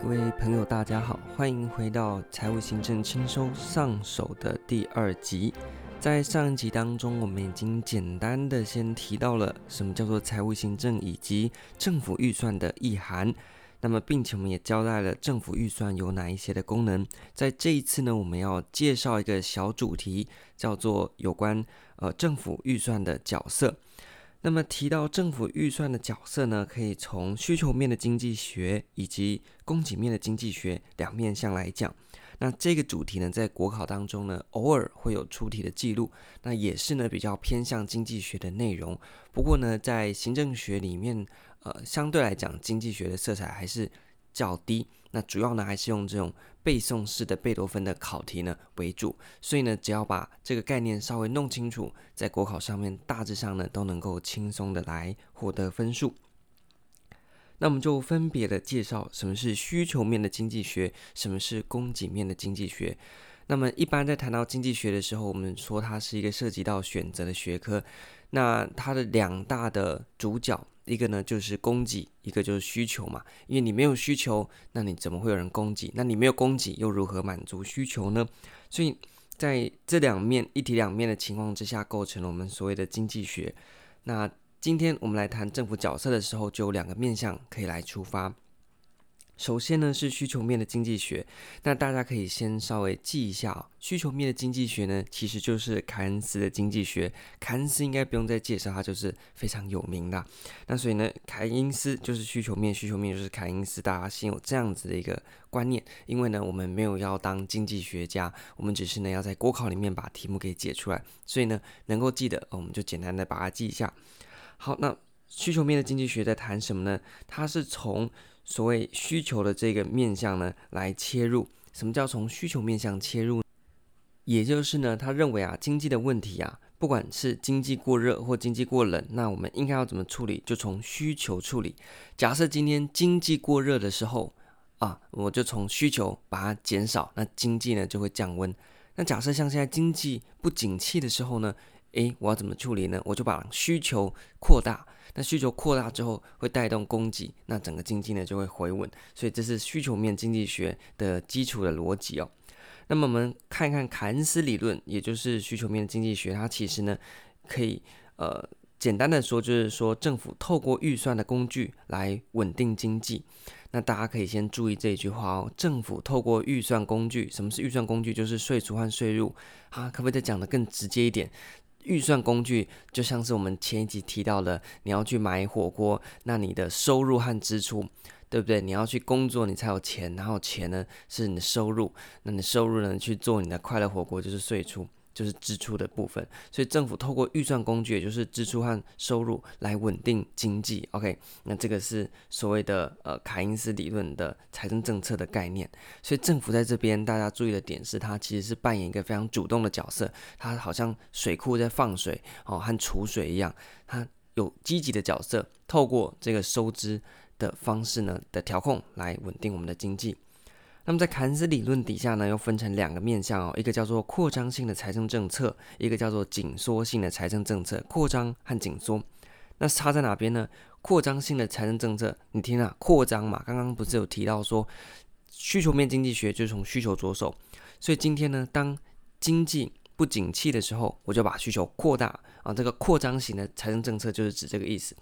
各位朋友，大家好，欢迎回到财务行政轻松上手的第二集。在上一集当中，我们已经简单的先提到了什么叫做财务行政以及政府预算的意涵。那么，并且我们也交代了政府预算有哪一些的功能。在这一次呢，我们要介绍一个小主题，叫做有关呃政府预算的角色。那么提到政府预算的角色呢，可以从需求面的经济学以及供给面的经济学两面向来讲。那这个主题呢，在国考当中呢，偶尔会有出题的记录，那也是呢比较偏向经济学的内容。不过呢，在行政学里面，呃，相对来讲，经济学的色彩还是较低。那主要呢，还是用这种背诵式的贝多芬的考题呢为主。所以呢，只要把这个概念稍微弄清楚，在国考上面大致上呢，都能够轻松的来获得分数。那我们就分别的介绍什么是需求面的经济学，什么是供给面的经济学。那么一般在谈到经济学的时候，我们说它是一个涉及到选择的学科。那它的两大的主角，一个呢就是供给，一个就是需求嘛。因为你没有需求，那你怎么会有人供给？那你没有供给，又如何满足需求呢？所以在这两面一体两面的情况之下，构成了我们所谓的经济学。那今天我们来谈政府角色的时候，就有两个面向可以来出发。首先呢是需求面的经济学，那大家可以先稍微记一下啊、需求面的经济学呢，其实就是凯恩斯的经济学。凯恩斯应该不用再介绍，他就是非常有名的。那所以呢，凯恩斯就是需求面，需求面就是凯恩斯。大家先有这样子的一个观念，因为呢，我们没有要当经济学家，我们只是呢要在国考里面把题目给解出来，所以呢，能够记得，我们就简单的把它记一下。好，那需求面的经济学在谈什么呢？它是从所谓需求的这个面向呢来切入。什么叫从需求面向切入？也就是呢，他认为啊，经济的问题啊，不管是经济过热或经济过冷，那我们应该要怎么处理？就从需求处理。假设今天经济过热的时候啊，我就从需求把它减少，那经济呢就会降温。那假设像现在经济不景气的时候呢？诶，我要怎么处理呢？我就把需求扩大，那需求扩大之后会带动供给，那整个经济呢就会回稳。所以这是需求面经济学的基础的逻辑哦。那么我们看一看凯恩斯理论，也就是需求面经济学，它其实呢可以呃简单的说，就是说政府透过预算的工具来稳定经济。那大家可以先注意这一句话哦，政府透过预算工具，什么是预算工具？就是税除和税入啊。可不可以再讲得更直接一点？预算工具就像是我们前一集提到的，你要去买火锅，那你的收入和支出，对不对？你要去工作，你才有钱，然后钱呢是你的收入，那你收入呢去做你的快乐火锅就是税出。就是支出的部分，所以政府透过预算工具，也就是支出和收入来稳定经济。OK，那这个是所谓的呃凯恩斯理论的财政政策的概念。所以政府在这边大家注意的点是，它其实是扮演一个非常主动的角色，它好像水库在放水哦，和储水一样，它有积极的角色，透过这个收支的方式呢的调控来稳定我们的经济。那么在凯恩斯理论底下呢，又分成两个面向哦，一个叫做扩张性的财政政策，一个叫做紧缩性的财政政策。扩张和紧缩，那差在哪边呢？扩张性的财政政策，你听啊，扩张嘛，刚刚不是有提到说，需求面经济学就是从需求着手，所以今天呢，当经济不景气的时候，我就把需求扩大啊，这个扩张型的财政政策就是指这个意思。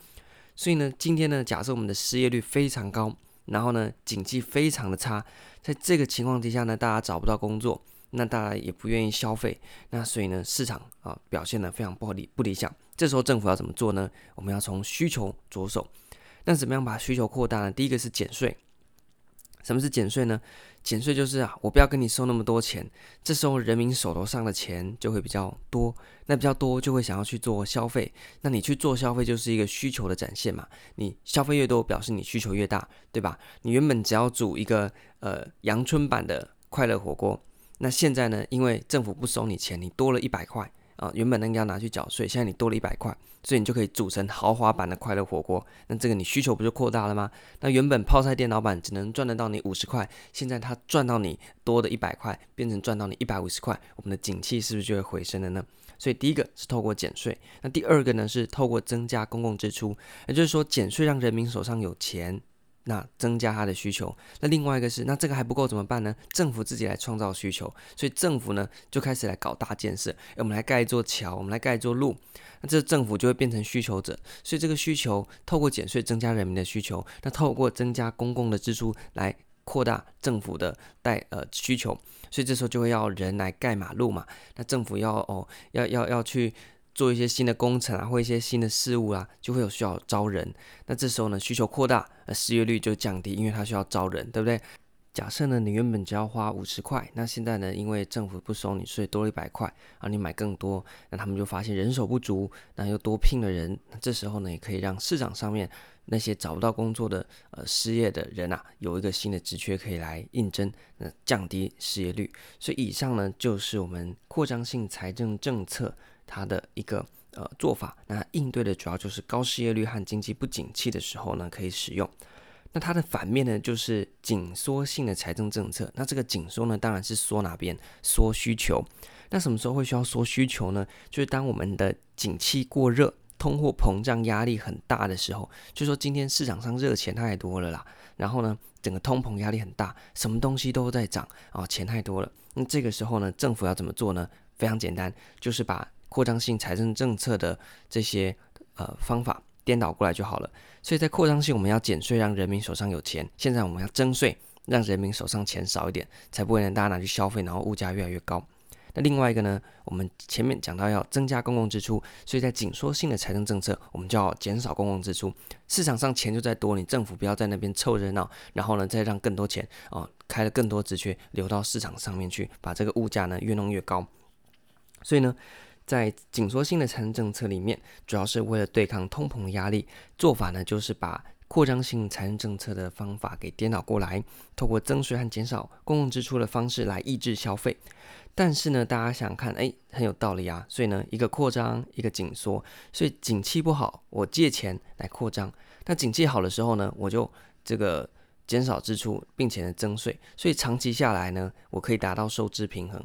所以呢，今天呢，假设我们的失业率非常高。然后呢，景气非常的差，在这个情况底下呢，大家找不到工作，那大家也不愿意消费，那所以呢，市场啊表现得非常不理不理想。这时候政府要怎么做呢？我们要从需求着手。那怎么样把需求扩大呢？第一个是减税。什么是减税呢？减税就是啊，我不要跟你收那么多钱，这时候人民手头上的钱就会比较多，那比较多就会想要去做消费，那你去做消费就是一个需求的展现嘛，你消费越多，表示你需求越大，对吧？你原本只要煮一个呃阳春版的快乐火锅，那现在呢，因为政府不收你钱，你多了一百块，啊，原本那个要拿去缴税，现在你多了一百块，所以你就可以组成豪华版的快乐火锅。那这个你需求不就扩大了吗？那原本泡菜店老板只能赚得到你五十块，现在他赚到你多的一百块，变成赚到你一百五十块，我们的景气是不是就会回升了呢？所以第一个是透过减税，那第二个呢是透过增加公共支出，也就是说减税让人民手上有钱。那增加他的需求，那另外一个是，那这个还不够怎么办呢？政府自己来创造需求，所以政府呢就开始来搞大建设，我们来盖一座桥，我们来盖一座路，那这政府就会变成需求者，所以这个需求透过减税增加人民的需求，那透过增加公共的支出来扩大政府的带呃需求，所以这时候就会要人来盖马路嘛，那政府要哦要要要去。做一些新的工程啊，或一些新的事物啊，就会有需要招人。那这时候呢，需求扩大，失业率就降低，因为它需要招人，对不对？假设呢，你原本只要花五十块，那现在呢，因为政府不收你税，多了一百块，啊，你买更多，那他们就发现人手不足，那又多聘了人。那这时候呢，也可以让市场上面那些找不到工作的呃失业的人啊，有一个新的职缺可以来应征，那降低失业率。所以以上呢，就是我们扩张性财政政策。它的一个呃做法，那应对的主要就是高失业率和经济不景气的时候呢，可以使用。那它的反面呢，就是紧缩性的财政政策。那这个紧缩呢，当然是缩哪边？缩需求。那什么时候会需要缩需求呢？就是当我们的景气过热，通货膨胀压力很大的时候，就说今天市场上热钱太多了啦，然后呢，整个通膨压力很大，什么东西都在涨啊，钱太多了。那这个时候呢，政府要怎么做呢？非常简单，就是把扩张性财政政策的这些呃方法颠倒过来就好了。所以在扩张性，我们要减税，让人民手上有钱；现在我们要征税，让人民手上钱少一点，才不会让大家拿去消费，然后物价越来越高。那另外一个呢，我们前面讲到要增加公共支出，所以在紧缩性的财政政策，我们就要减少公共支出。市场上钱就在多，你政府不要在那边凑热闹，然后呢再让更多钱哦开了更多职缺流到市场上面去，把这个物价呢越弄越高。所以呢。在紧缩性的财政政策里面，主要是为了对抗通膨的压力，做法呢就是把扩张性财政政策的方法给颠倒过来，透过增税和减少公共支出的方式来抑制消费。但是呢，大家想看，哎，很有道理啊。所以呢，一个扩张，一个紧缩。所以景气不好，我借钱来扩张；那景气好的时候呢，我就这个减少支出，并且呢增税。所以长期下来呢，我可以达到收支平衡。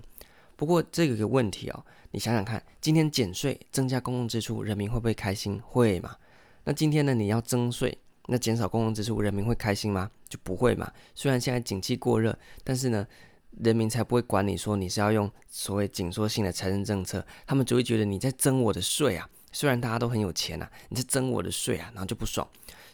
不过这个个问题哦，你想想看，今天减税增加公共支出，人民会不会开心？会嘛？那今天呢，你要增税，那减少公共支出，人民会开心吗？就不会嘛。虽然现在景气过热，但是呢，人民才不会管你说你是要用所谓紧缩性的财政政策，他们只会觉得你在增我的税啊。虽然大家都很有钱啊，你在增我的税啊，然后就不爽。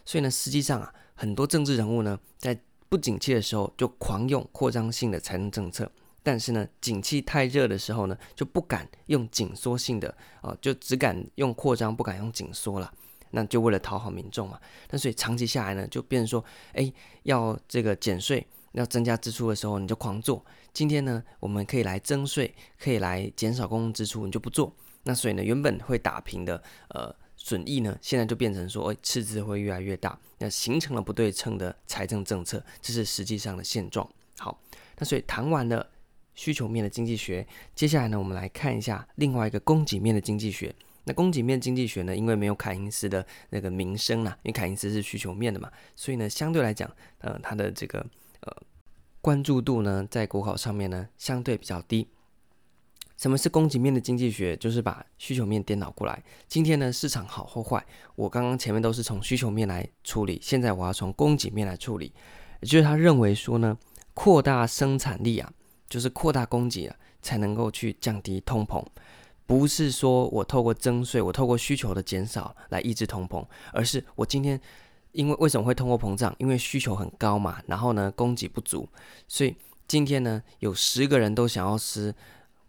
所以呢，实际上啊，很多政治人物呢，在不景气的时候就狂用扩张性的财政政策。但是呢，景气太热的时候呢，就不敢用紧缩性的哦，就只敢用扩张，不敢用紧缩了。那就为了讨好民众嘛。那所以长期下来呢，就变成说，哎，要这个减税，要增加支出的时候，你就狂做。今天呢，我们可以来增税，可以来减少公共支出，你就不做。那所以呢，原本会打平的呃损益呢，现在就变成说，哎，赤字会越来越大，那形成了不对称的财政政策，这是实际上的现状。好，那所以谈完了。需求面的经济学，接下来呢，我们来看一下另外一个供给面的经济学。那供给面经济学呢，因为没有凯因斯的那个名声啦，因为凯因斯是需求面的嘛，所以呢，相对来讲，呃，它的这个呃关注度呢，在国考上面呢，相对比较低。什么是供给面的经济学？就是把需求面颠倒过来。今天呢，市场好或坏，我刚刚前面都是从需求面来处理，现在我要从供给面来处理。也就是他认为说呢，扩大生产力啊。就是扩大供给了，才能够去降低通膨，不是说我透过征税，我透过需求的减少来抑制通膨，而是我今天因为为什么会通货膨胀？因为需求很高嘛，然后呢，供给不足，所以今天呢，有十个人都想要吃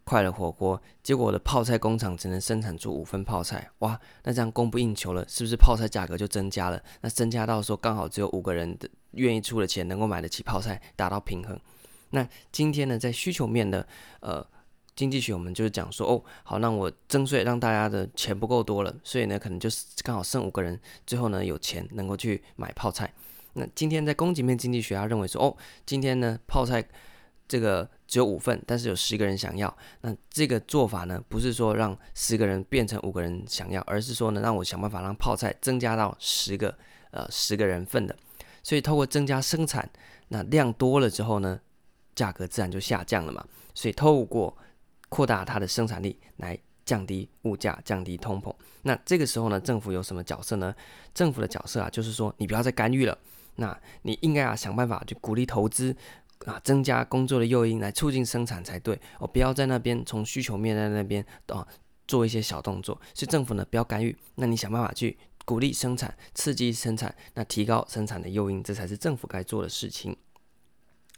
快乐火锅，结果我的泡菜工厂只能生产出五份泡菜，哇，那这样供不应求了，是不是泡菜价格就增加了？那增加到说刚好只有五个人的愿意出的钱能够买得起泡菜，达到平衡。那今天呢，在需求面的呃经济学，我们就是讲说，哦，好，那我征税让大家的钱不够多了，所以呢，可能就是刚好剩五个人，最后呢有钱能够去买泡菜。那今天在供给面经济学，他认为说，哦，今天呢泡菜这个只有五份，但是有十个人想要，那这个做法呢，不是说让十个人变成五个人想要，而是说呢，让我想办法让泡菜增加到十个，呃，十个人份的。所以透过增加生产，那量多了之后呢，价格自然就下降了嘛。所以透过扩大它的生产力来降低物价，降低通膨。那这个时候呢，政府有什么角色呢？政府的角色啊，就是说你不要再干预了，那你应该啊想办法去鼓励投资。啊，增加工作的诱因来促进生产才对哦，不要在那边从需求面在那边啊做一些小动作。所以政府呢不要干预，那你想办法去鼓励生产、刺激生产，那提高生产的诱因，这才是政府该做的事情。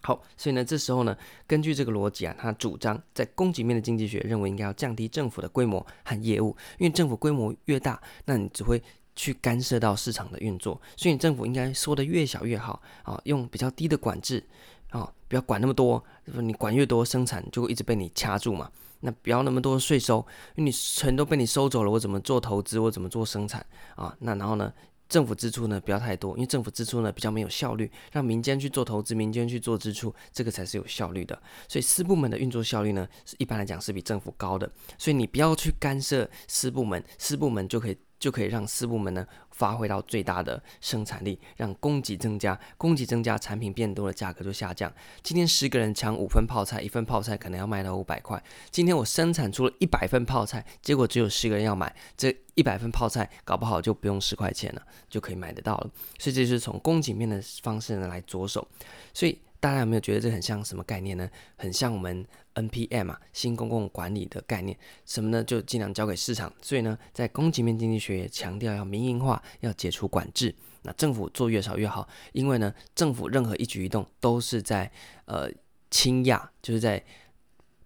好，所以呢这时候呢，根据这个逻辑啊，他主张在供给面的经济学认为应该要降低政府的规模和业务，因为政府规模越大，那你只会去干涉到市场的运作，所以政府应该缩得越小越好啊，用比较低的管制。啊、不要管那么多，你管越多，生产就会一直被你掐住嘛。那不要那么多税收，因为你全都被你收走了，我怎么做投资？我怎么做生产啊？那然后呢，政府支出呢不要太多，因为政府支出呢比较没有效率，让民间去做投资，民间去做支出，这个才是有效率的。所以私部门的运作效率呢，是一般来讲是比政府高的。所以你不要去干涉私部门，私部门就可以。就可以让四部门呢发挥到最大的生产力，让供给增加，供给增加，产品变多了，价格就下降。今天十个人抢五份泡菜，一份泡菜可能要卖到五百块。今天我生产出了一百份泡菜，结果只有十个人要买，这一百份泡菜搞不好就不用十块钱了，就可以买得到了。所以这是从供给面的方式呢来着手。所以。大家有没有觉得这很像什么概念呢？很像我们 NPM 啊，新公共管理的概念。什么呢？就尽量交给市场。所以呢，在供给面经济学强调要民营化，要解除管制。那政府做越少越好，因为呢，政府任何一举一动都是在呃侵压，就是在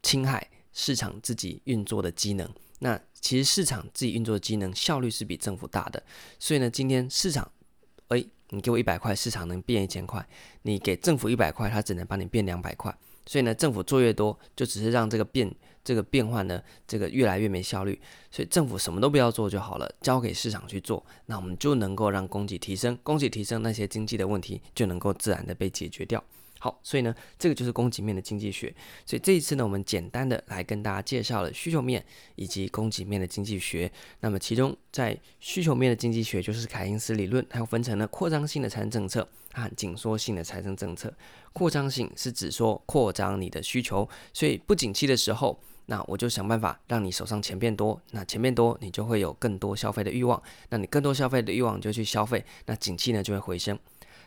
侵害市场自己运作的机能。那其实市场自己运作的机能效率是比政府大的。所以呢，今天市场。你给我一百块，市场能变一千块；你给政府一百块，它只能帮你变两百块。所以呢，政府做越多，就只是让这个变这个变换呢，这个越来越没效率。所以政府什么都不要做就好了，交给市场去做，那我们就能够让供给提升，供给提升，那些经济的问题就能够自然的被解决掉。好，所以呢，这个就是供给面的经济学。所以这一次呢，我们简单的来跟大家介绍了需求面以及供给面的经济学。那么其中在需求面的经济学，就是凯因斯理论，它又分成了扩张性的财政政策和紧缩性的财政政策。扩张性是指说扩张你的需求，所以不景气的时候，那我就想办法让你手上钱变多，那钱变多，你就会有更多消费的欲望，那你更多消费的欲望就去消费，那景气呢就会回升。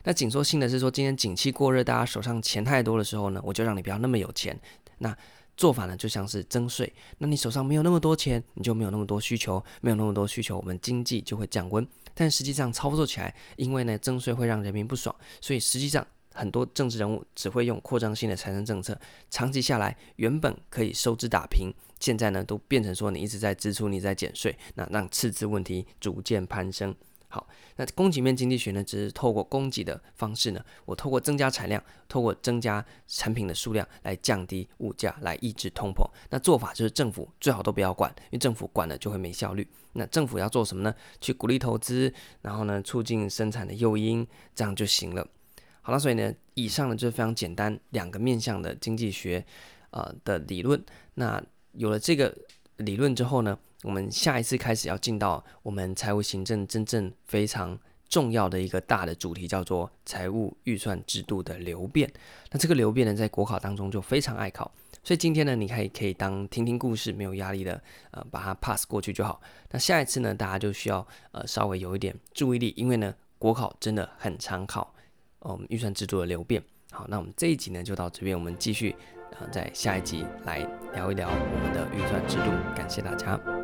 那紧缩性的是说，今天景气过热，大家手上钱太多的时候呢，我就让你不要那么有钱。那做法呢，就像是征税。那你手上没有那么多钱，你就没有那么多需求，没有那么多需求，我们经济就会降温。但实际上操作起来，因为呢征税会让人民不爽，所以实际上很多政治人物只会用扩张性的财政政策，长期下来原本可以收支打平，现在呢都变成说你一直在支出，你在减税，那让赤字问题逐渐攀升。好，那供给面经济学呢，只是透过供给的方式呢，我透过增加产量，透过增加产品的数量来降低物价，来抑制通膨。那做法就是政府最好都不要管，因为政府管了就会没效率。那政府要做什么呢？去鼓励投资，然后呢，促进生产的诱因，这样就行了。好了，所以呢，以上呢就是非常简单两个面向的经济学，呃的理论。那有了这个理论之后呢，我们下一次开始要进到我们财务行政真正非常重要的一个大的主题，叫做财务预算制度的流变。那这个流变呢，在国考当中就非常爱考，所以今天呢，你可以可以当听听故事，没有压力的，呃，把它 pass 过去就好。那下一次呢，大家就需要呃稍微有一点注意力，因为呢，国考真的很常考，呃，我们预算制度的流变。好，那我们这一集呢就到这边，我们继续呃在下一集来聊一聊我们的预算制度。感谢大家。